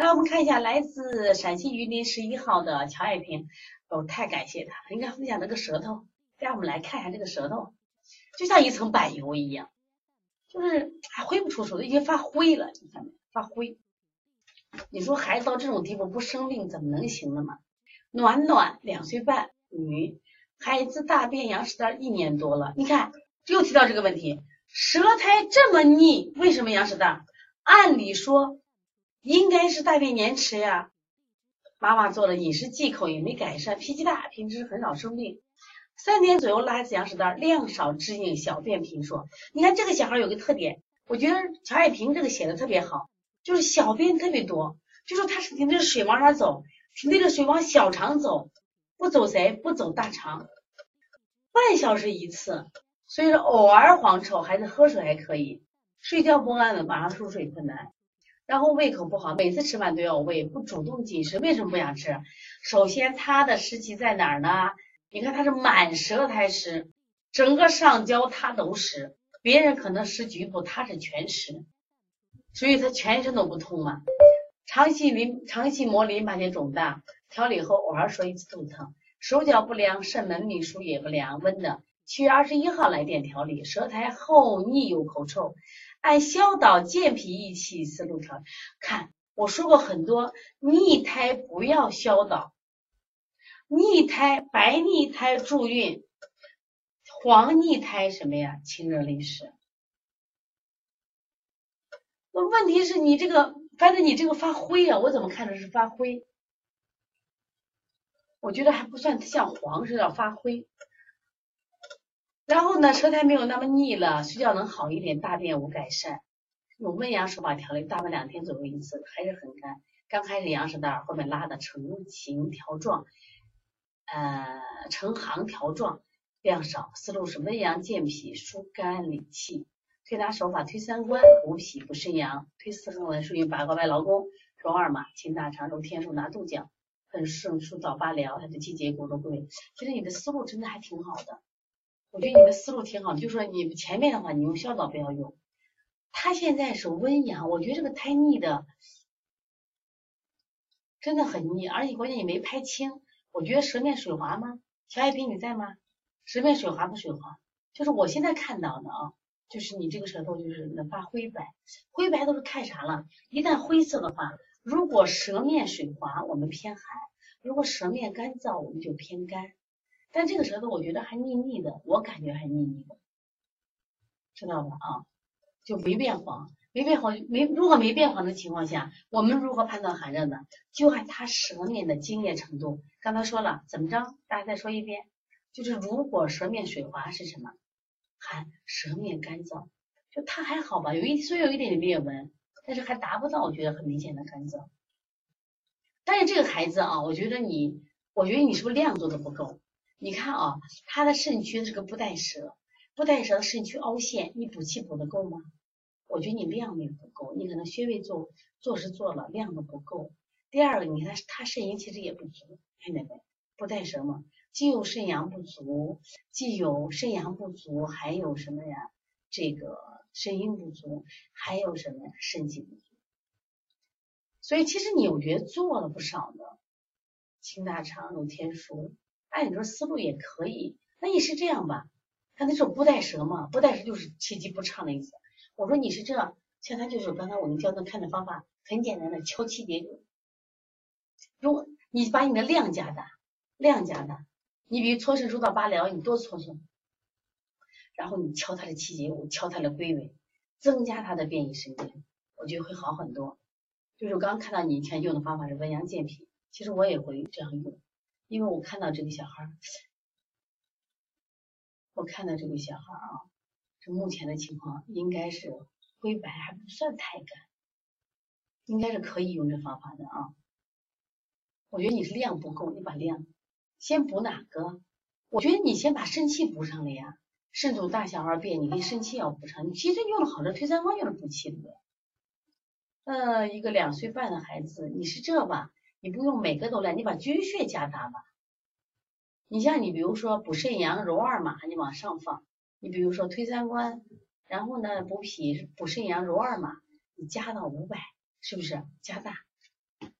来，我们看一下来自陕西榆林十一号的乔爱萍，哦，太感谢他，应该分享那个舌头。大家我们来看一下这个舌头，就像一层柏油一样，就是还挥不出手，已经发灰了，你看？发灰。你说孩子到这种地步不生病怎么能行了嘛？暖暖两岁半，女，孩子大便羊屎蛋一年多了，你看又提到这个问题，舌苔这么腻，为什么羊屎蛋？按理说。应该是大便粘迟呀，妈妈做了饮食忌口也没改善，脾气大，平时很少生病。三天左右拉一次羊屎蛋，量少质硬，小便频数。你看这个小孩有个特点，我觉得乔爱萍这个写的特别好，就是小便特别多，就说他是那个水往哪走，那个水往小肠走，不走谁？不走大肠，半小时一次，所以说偶尔黄臭，孩子喝水还可以，睡觉不安稳，晚上入睡困难。然后胃口不好，每次吃饭都要喂，不主动进食，为什么不想吃？首先他的湿气在哪儿呢？你看他是满舌苔湿，整个上焦他都湿，别人可能湿局部，他是全湿，所以他全身都不通嘛。肠系淋肠系膜淋巴结肿大，调理后偶尔说一次肚子疼，手脚不凉，肾门秘书也不凉，温的。七月二十一号来电调理，舌苔厚腻有口臭。按消导健脾益气思路调，看我说过很多，逆胎不要消导，逆胎白逆胎助孕，黄逆胎什么呀？清热利湿。那问题是你这个，反正你这个发灰啊，我怎么看着是发灰？我觉得还不算像黄似的发灰。然后呢，舌苔没有那么腻了，睡觉能好一点，大便无改善，用温阳手法调理，大概两天左右一次，还是很干。刚开始羊屎蛋，后面拉的成形条状，呃，成行条状，量少。思路是温阳健脾，疏肝理气。推拿手法推三关，补脾补肾阳，推四横纹，属于八卦外劳宫，揉二马，清大肠，揉天枢，拿肚角，很顺疏导八髎，它的气结骨都会。其实你的思路真的还挺好的。我觉得你的思路挺好，就说你前面的话，你用消导不要用。他现在是温阳，我觉得这个太腻的，真的很腻，而且关键你没拍清。我觉得舌面水滑吗？小爱萍你在吗？舌面水滑不水滑？就是我现在看到的啊，就是你这个舌头就是能发灰白，灰白都是看啥了？一旦灰色的话，如果舌面水滑，我们偏寒；如果舌面干燥，我们就偏干。但这个舌头我觉得还腻腻的，我感觉还腻腻的，知道吧？啊，就没变黄，没变黄，没如果没变黄的情况下，我们如何判断寒热呢？就按他舌面的津液程度。刚才说了，怎么着？大家再说一遍，就是如果舌面水滑是什么？寒，舌面干燥，就它还好吧？有一虽然有一点点裂纹，但是还达不到我觉得很明显的干燥。但是这个孩子啊，我觉得你，我觉得你是不是量做的不够？你看啊，他的肾区是个不带舌，不带舌的肾区凹陷，你补气补的够吗？我觉得你量没补够，你可能穴位做做是做了，量都不够。第二个，你看他肾阴其实也不足，看见没？不带舌嘛，既有肾阳不足，既有肾阳不足，还有什么呀？这个肾阴不足，还有什么呀？肾气不足。所以其实你我觉得做了不少的，清大肠、揉天枢。按你说思路也可以，那你是这样吧？他那时候不带舌嘛，不带舌就是气机不畅的意思。我说你是这样，像他就是刚才我们教他看的方法，很简单的敲气节。如果你把你的量加大，量加大，你比如搓肾疏导八髎，你多搓搓，然后你敲他的气节，我，敲他的归尾，增加他的变异神经，我觉得会好很多。就是我刚刚看到你以前用的方法是温阳健脾，其实我也会这样用。因为我看到这个小孩儿，我看到这个小孩儿啊，这目前的情况应该是灰白，还不算太干，应该是可以用这方法的啊。我觉得你是量不够，你把量先补哪个？我觉得你先把肾气补上了呀。肾主大小二便，你的肾气要补上。你其实用的好的推三关用的补气的。呃，一个两岁半的孩子，你是这吧？你不用每个都来，你把君穴加大吧。你像你比如说补肾阳、揉二马，你往上放。你比如说推三关，然后呢补脾、补肾阳、揉二马，你加到五百，是不是加大？